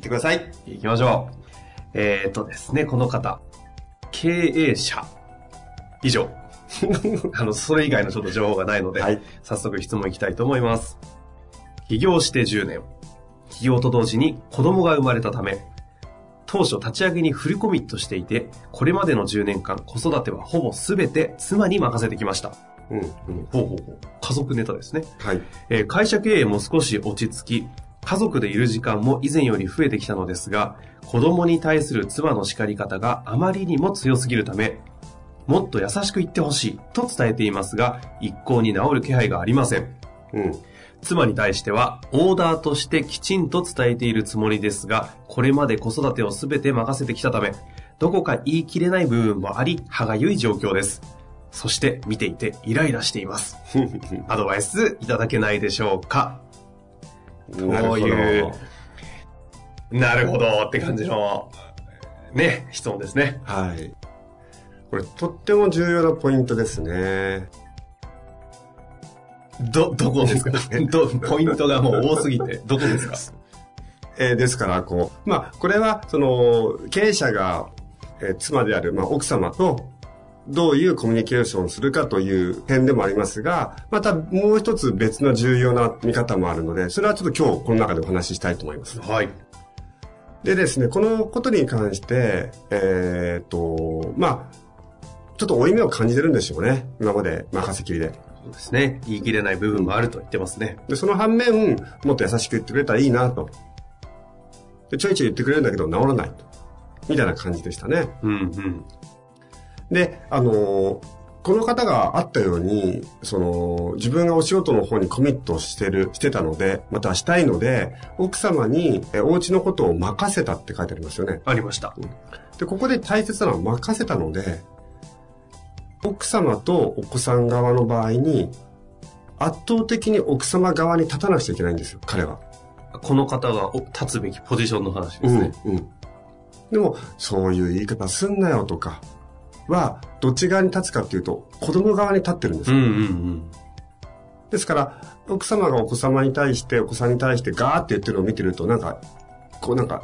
ってください。いきましょう。えー、っとですね、この方、経営者。以上。あの、それ以外のちょっと情報がないので、はい早速質問いきたいと思います。起業して10年。起業と同時に子供が生まれたため、当初立ち上げにフルコミットしていて、これまでの10年間子育てはほぼ全て妻に任せてきました。うん、うん。ほうほうほう。家族ネタですね。はい。えー会社経営も少し落ち着き、家族でいる時間も以前より増えてきたのですが、子供に対する妻の叱り方があまりにも強すぎるため、もっと優しく言ってほしいと伝えていますが、一向に治る気配がありません。うん。妻に対しては、オーダーとしてきちんと伝えているつもりですが、これまで子育てを全て任せてきたため、どこか言い切れない部分もあり、歯がゆい状況です。そして見ていてイライラしています。アドバイスいただけないでしょうかこういう、なるほどって感じの、ね、質問ですね。はい。これ、とっても重要なポイントですね。ど、どこですか？ど、ポイントがもう多すぎて、どこですか？えーですから、こう、まあ、これは、その、経営者が、えー妻である、まあ、奥様と、どういうコミュニケーションをするかという点でもありますが、またもう一つ別の重要な見方もあるので、それはちょっと今日この中でお話ししたいと思います。はい。でですね、このことに関して、えっ、と、まあ、ちょっと負い目を感じてるんでしょうね。今まで任せきりで。そうですね。言い切れない部分もあると言ってますね。で、その反面、もっと優しく言ってくれたらいいなと。で、ちょいちょい言ってくれるんだけど治らないと。みたいな感じでしたね。うんうん。で、あのーこの方があったように、その、自分がお仕事の方にコミットしてる、してたので、またはしたいので、奥様に、え、お家のことを任せたって書いてありますよね。ありました。で、ここで大切なのは任せたので、奥様とお子さん側の場合に、圧倒的に奥様側に立たなくちゃいけないんですよ、彼は。この方がお立つべきポジションの話ですね。うん。うん。でも、そういう言い方すんなよとかは、どっち側に立つかっていうと、子供側に立ってるんですよ。うんうんうん。ですから、奥様がお子様に対して、お子さんに対してガーって言ってるのを見てると、なんか、こうなんか、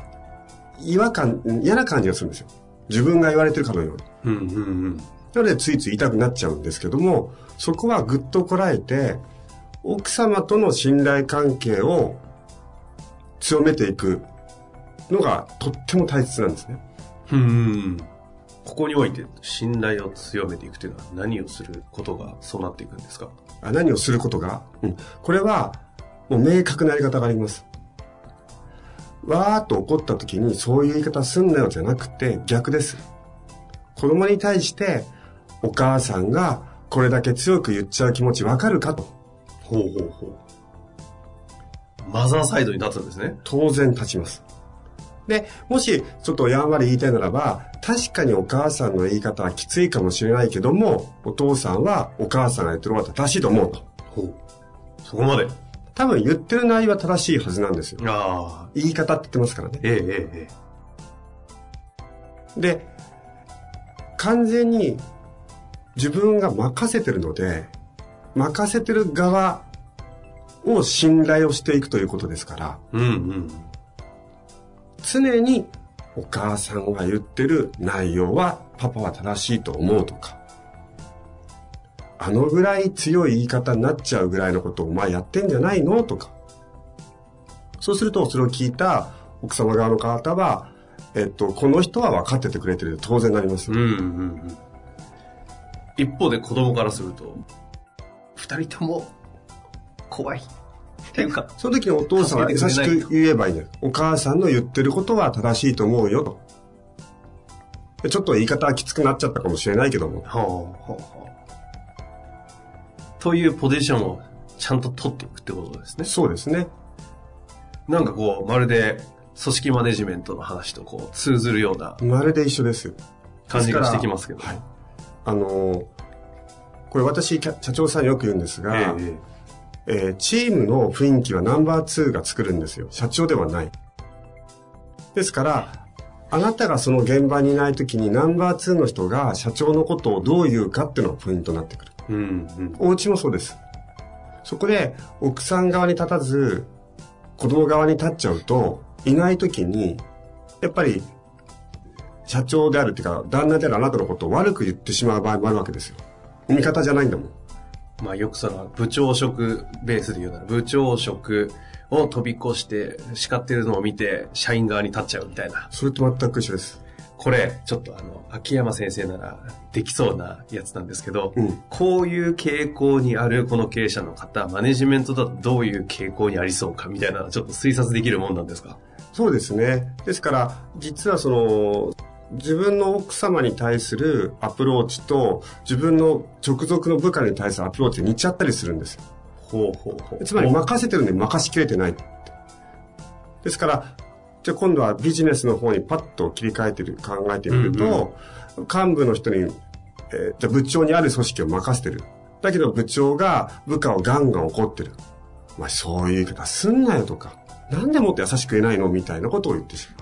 違和感、嫌な感じがするんですよ。自分が言われてるかのように。うんうんうん。なので、ついつい言いたくなっちゃうんですけども、そこはぐっとこらえて、奥様との信頼関係を強めていくのがとっても大切なんですね。うんうん。ここにおいて信頼を強めていくというのは何をすることがそうなっていくんですか？あ何をすることが、うん、これは、もう明確なやり方があります。わーっと怒った時にそういう言い方すんなよじゃなくて逆です。子供に対してお母さんがこれだけ強く言っちゃう気持ちわかるかと。ほうほうほう。マザーサイドに立つんですね。当然立ちます。で、もしちょっとやんわり言いたいならば、確かにお母さんの言い方はきついかもしれないけども、お父さんはお母さんが言ってることは正しいと思うと。ほう。そこまで。多分言ってる内容は正しいはずなんですよ。ああ。言い方って言ってますからね。えええええで、完全に自分が任せてるので、任せてる側を信頼をしていくということですから、え。うんうん。常にお母さんが言ってる内容はパパは正しいと思うとか、あのぐらい強い言い方になっちゃうぐらいのことをお前やってんじゃないのとか。そうするとそれを聞いた奥様側の方は、えっと、この人は分かっててくれてる当然なります。うんうんうん。一方で子供からすると、二人とも怖い。っていうか、その時にお父さんは優しく言えばいいんだよ。お母さんの言ってることは正しいと思うよと。でちょっと言い方はきつくなっちゃったかもしれないけども。ほうほうほう。というポジションをちゃんと取っていくってことですね。そうですね。なんかこう、まるで組織マネジメントの話とこう通ずるようなまるで一緒ですよ。感じがしてきますけど。はい。あのーこれ私、社長さんによく言うんですが、えええーチームの雰囲気はナンバー2が作るんですよ。社長ではない。ですから、あなたがその現場にいない時にナンバー2の人が社長のことをどう言うかっていうのがポイントになってくる。うんうん。お家もそうです。そこで奥さん側に立たず、子供側に立っちゃうと、いない時に、やっぱり、社長であるっていうか、旦那であるあなたのことを悪く言ってしまう場合もあるわけですよ。味方じゃないんだもん。まあよくその部長職ベースで言うなら部長職を飛び越して叱ってるのを見て社員側に立っちゃうみたいな。それと全く一緒です。これ、ちょっとあの、秋山先生ならできそうなやつなんですけど、うんこういう傾向にあるこの経営者の方、マネジメントだとどういう傾向にありそうかみたいなちょっと推察できるもんなんですか？そうですね。ですから、実はその、自分の奥様に対するアプローチと、自分の直属の部下に対するアプローチが似ちゃったりするんですよ。ほうほうほう。つまり任せてるのに任しきれてない。ですから、じゃあ今度はビジネスの方にパッと切り替えてる、考えてみると、幹部の人に、えーじゃあ部長にある組織を任せてる。だけど部長が部下をガンガン怒ってる。まあそういう言い方すんなよとか、なんでもっと優しく言えないのみたいなことを言ってしまう。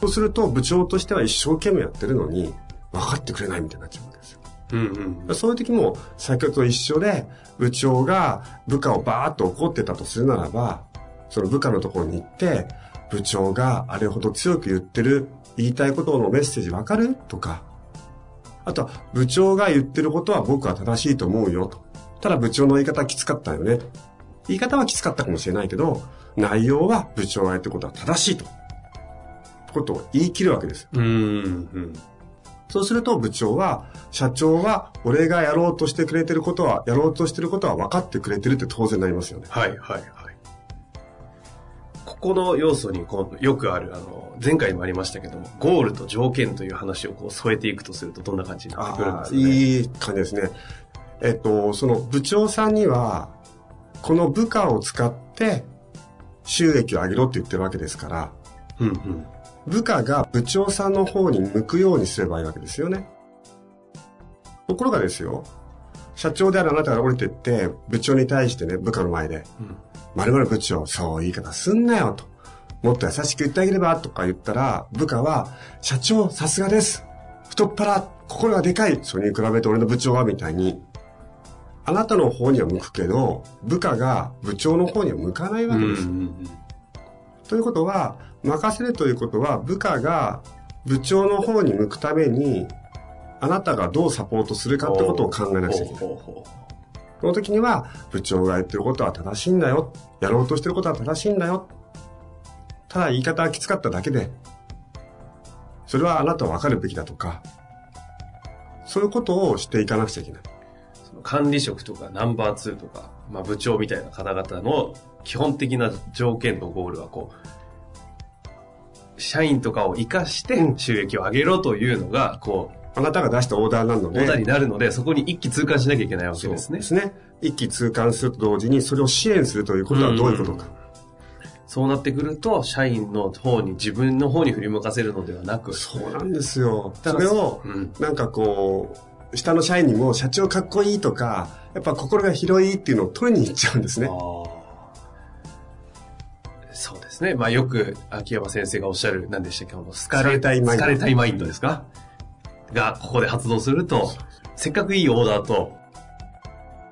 そうすると部長としては一生懸命やってるのに、分かってくれないみたいになっちゃうわけですよ。うんうん。そういう時も、先ほどと一緒で、部長が部下をバーッと怒ってたとするならば、その部下のところに行って、部長があれほど強く言ってる、言いたいことのメッセージわかる？とか、あとは、部長が言ってることは僕は正しいと思うよと。ただ部長の言い方はきつかったよね。言い方はきつかったかもしれないけど、内容は部長が言ってることは正しいと。ことを言い切るわけです。うんうん。そうすると部長は、社長は俺がやろうとしてくれてることは、やろうとしてることは分かってくれてるって当然になりますよね。はいはいはい。ここの要素にこうよくある、あの、前回にもありましたけども、ゴールと条件という話をこう添えていくとするとどんな感じになってくるんですかね？いい感じですね。えっと、その部長さんには、この部下を使って収益を上げろって言ってるわけですから、うんうん。部下が部長さんの方に向くようにすればいいわけですよね。ところがですよ、社長であるあなたが降りてって、部長に対してね、部下の前で、〇〇部長、そう言い方すんなよと。もっと優しく言ってあげればとか言ったら、部下は、社長、さすがです。太っ腹、心がでかい。それに比べて俺の部長はみたいに、あなたの方には向くけど、部下が部長の方には向かないわけです。んということは、任せるということは、部下が部長の方に向くために、あなたがどうサポートするかってことを考えなくちゃいけない。その時には、部長が言ってることは正しいんだよ。やろうとしてることは正しいんだよ。ただ言い方はきつかっただけで、それはあなたは分かるべきだとか、そういうことをしていかなくちゃいけない。その管理職とかナンバー2とか、まあ、部長みたいな方々の基本的な条件のゴールはこう、社員とかを活かしてうん収益を上げろというのが、こあなたが出したオーダーなのう、で、オーダーになるので、そこに一気通貫しなきゃいけないわけですね。ですね。一気通貫すると同時に、それを支援するということはどういうことか。そうなってくると、社員の方に、自分の方に振り向かせるのではなく、そうなんですよ。それを、うん。なんかこう、下の社員にも社長かっこいいとか、やっぱ心が広いっていうのを取りに行っちゃうんですね。あですね。まあよく秋山先生がおっしゃる、何でしたっけ、このスカレスカレタイマインドスカレタイマインドですか？が、ここで発動すると、せっかくいいオーダーと、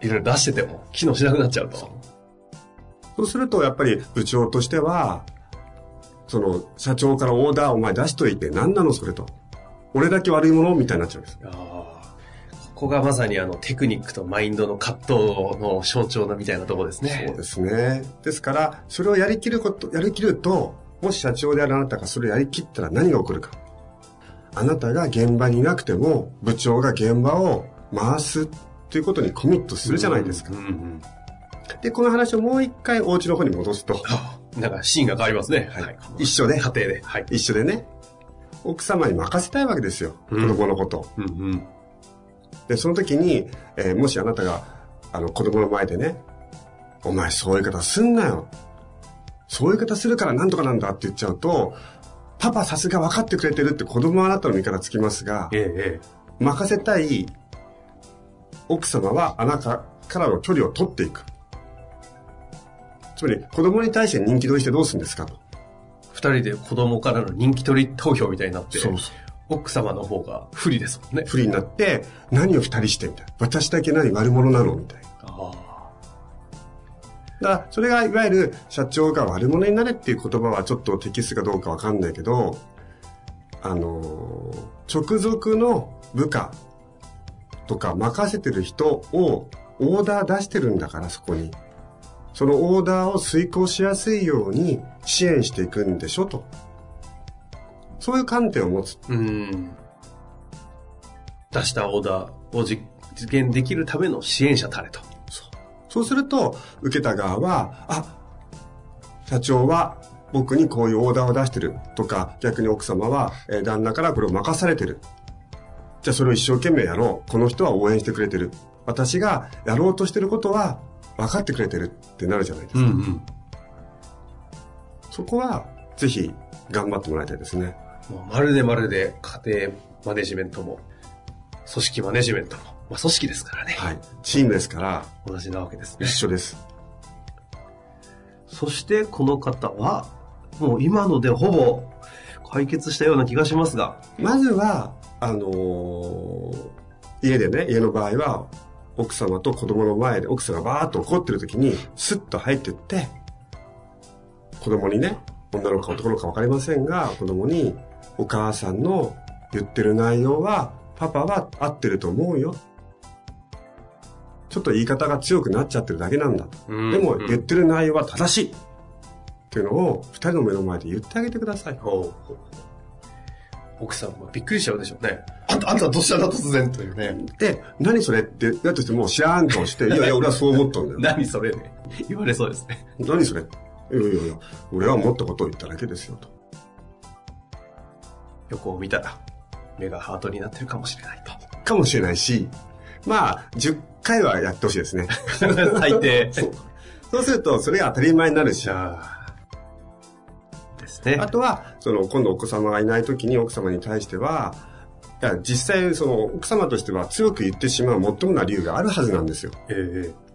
いろいろ出してても、機能しなくなっちゃうと。そうすると、やっぱり部長としては、その、社長からオーダーをお前出しといて、何なのそれと。俺だけ悪いものみたいになっちゃうんです。あーここがまさにあのテクニックとマインドの葛藤の象徴なみたいなところですね。そうですね。ですから、それをやりきること、やりきると、もし社長であるあなたがそれをやりきったら何が起こるか。あなたが現場にいなくても、部長が現場を回すということにコミットするじゃないですか。うんうん。で、この話をもう一回お家の方に戻すと、あ なんかシーンが変わりますね。はい一緒で家庭で。はい。一緒でね、奥様に任せたいわけですよ。子うん供のことを。うんうん。で、その時に、えーもしあなたが、あの、子供の前でね、お前そういう方すんなよ。そういう方するからなんとかなんだって言っちゃうと、パパさすが分かってくれてるって子供はあなたの味方つきますが、ええ、え任せたい奥様はあなたからの距離を取っていく。つまり、子供に対して人気取りしてどうするんですかと。え。二人で子供からの人気取り投票みたいになって、そう奥様の方が不利ですもんね。不利になって、何を二人してみたい？な。私だけ何悪者なのみたいな。あだから、それがいわゆる社長が悪者になれっていう言葉はちょっと適切かどうかわかんないけど、あのー、直属の部下とか任せてる人をオーダー出してるんだから、そこに。そのオーダーを遂行しやすいように支援していくんでしょと。そういう観点を持つ。あ。うん。出したオーダーを実実現できるための支援者たれと。そうすると、受けた側は、あ、社長は僕にこういうオーダーを出してるとか、逆に奥様は、えー旦那からこれを任されてる。じゃあそれを一生懸命やろう。この人は応援してくれてる。私がやろうとしてることは分かってくれてるってなるじゃないですか。んうん。そこは、ぜひ頑張ってもらいたいですね。もうまるでまるで家庭マネジメントも、組織マネジメントも、まあ組織ですからね。はい。チームですから、同じなわけですね一。緒です。そしてこの方は、もう今のでほぼ解決したような気がしますが、まずは、あのー家でね、家の場合は、奥様と子供の前で奥さんがバーッと怒ってる時に、スッと入ってって、子供にね、女の子か男の子か分かりませんが、子供に、お母さんの言ってる内容は、パパは合ってると思うよ。ちょっと言い方が強くなっちゃってるだけなんだと。でも、言ってる内容は正しい。っていうのを、二人の目の前で言ってあげてください。奥さんもびっくりしちゃうでしょうね。あんた、あんたどうしたんだ突然というね。で、何それって、だとしてもう知らん顔して、いやいや、俺はそう思ったんだよ。何それね。言われそうですね。何それ？いやいやいや、俺は思ったことを言っただけですよと。横を見たら、目がハートになってるかもしれないと。かもしれないし、まあ、10回はやってほしいですね。最低。そう。そうすると、それが当たり前になるしですね。あとは、その、今度お子様がいない時に奥様に対しては、いや、実際、その、奥様としては強く言ってしまう最もな理由があるはずなんですよ。ええ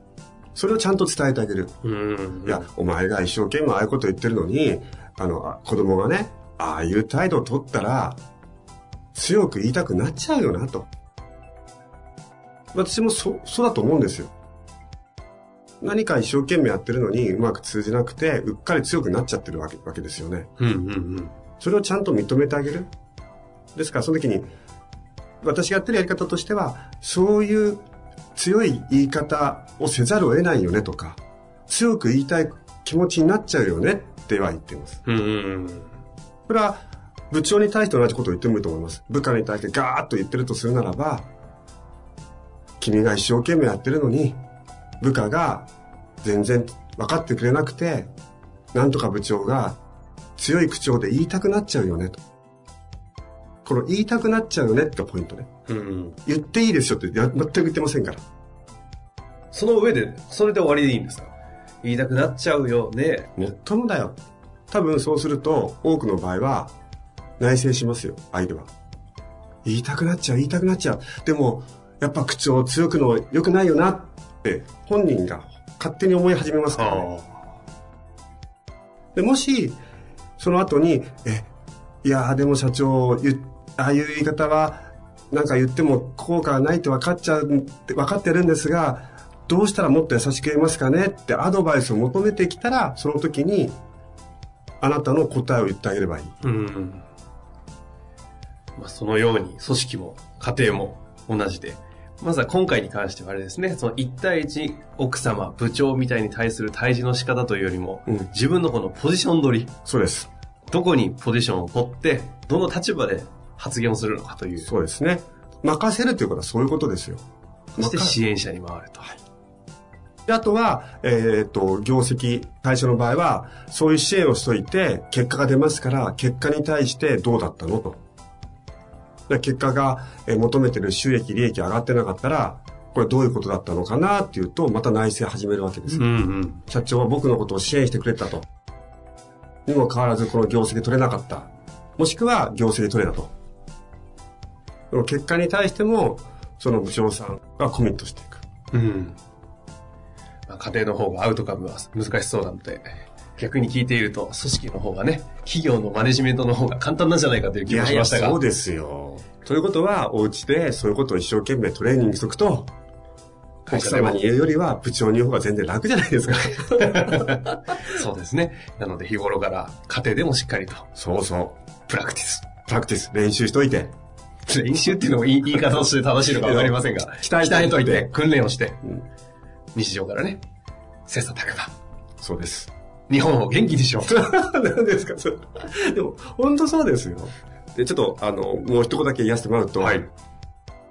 それをちゃんと伝えてあげる。うん。いや、お前が一生懸命ああいうこと言ってるのに、あの、あ子供がね、ああいう態度を取ったら、強く言いたくなっちゃうよな、と。私もそ、そうだと思うんですよ。何か一生懸命やってるのにうまく通じなくて、うっかり強くなっちゃってるわけわけですよね。うんうんうん。それをちゃんと認めてあげる。ですから、その時に、私がやってるやり方としては、そういう強い言い方をせざるを得ないよねとか、強く言いたい気持ちになっちゃうよねっては言っています。うんうんうん。これは、部長に対して同じことを言ってもいいと思います。部下に対してガーッと言ってるとするならば、君が一生懸命やってるのに、部下が全然分かってくれなくて、なんとか部長が強い口調で言いたくなっちゃうよねと。この言いたくなっちゃうよねってポイントね。うんうん。言っていいですよってや全く言ってませんから。その上で、それで終わりでいいんですか？言いたくなっちゃうよね。もっともだよ。多分そうすると、多くの場合は、内省しますよ、相手は。言いたくなっちゃう、言いたくなっちゃう。でも、やっぱ口調強くの良くないよなって、本人が勝手に思い始めますから、ね。でもし、その後に、え、いやーでも社長、ゆああいう言い方は、なんか言っても効果がないって分かっちゃうって、分かってるんですが、どうしたらもっと優しく言えますかねってアドバイスを求めてきたら、その時に、あなたの答えを言ってあげればいい。うん。まあ、そのように、組織も家庭も同じで。まずは今回に関してはあれですね、その1対1奥様、部長みたいに対する対峙の仕方というよりも、うん自分のこのポジション取り、そうです。どこにポジションを取って、どの立場で発言をするのかという。そうですね。任せるということはそういうことですよ。そして任支援者に回ると。であとは、えっ、と、業績、会社の場合は、そういう支援をしといて、結果が出ますから、結果に対してどうだったの？と。で結果が、えー求めてる収益、利益上がってなかったら、これどういうことだったのかなっていうと、また内省始めるわけです。うんうん。社長は僕のことを支援してくれたと。にもかかわらず、この業績取れなかった。もしくは、業績取れたと。その結果に対しても、その部長さんがコミットしていく。うん。まあ、家庭の方がアウトカムは難しそうなので、逆に聞いていると、組織の方がね、企業のマネジメントの方が簡単なんじゃないかという気もしましたが。そうですよ。ということは、お家でそういうことを一生懸命トレーニングしとくと、奥様に言うよりは部長に言う方が全然楽じゃないですか。そうですね。なので日頃から家庭でもしっかりとそうそう。プラクティス。プラクティス、練習しといて。練習っていうのも言い方として正しいのかわかりませんが、鍛え鍛えといて、訓練をして、うん日常からね、切磋琢磨。そうです。日本を元気にしよう。何ですかそれでも、本当そうですよ。で、ちょっと、あの、もう一言だけ言わせてもらうと、はい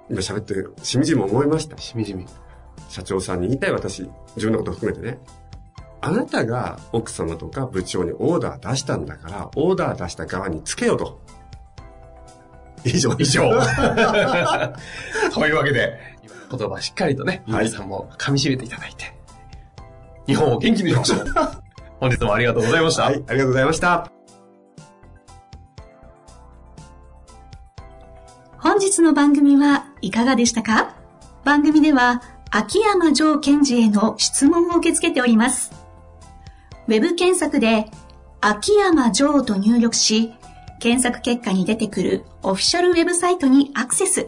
今喋って、しみじみ思いました。しみじみ。社長さんに言いたい私、自分のこと含めてね。あなたが奥様とか部長にオーダー出したんだから、オーダー出した側につけよと。以上。以上。というわけで、言葉しっかりとね、はい皆さんも噛み締めていただいて、日本を元気にしましょう。本日もありがとうございました。はい、ありがとうございました。本日の番組はいかがでしたか？番組では秋山城賢治への質問を受け付けております。ウェブ検索で秋山城と入力し、検索結果に出てくるオフィシャルウェブサイトにアクセス。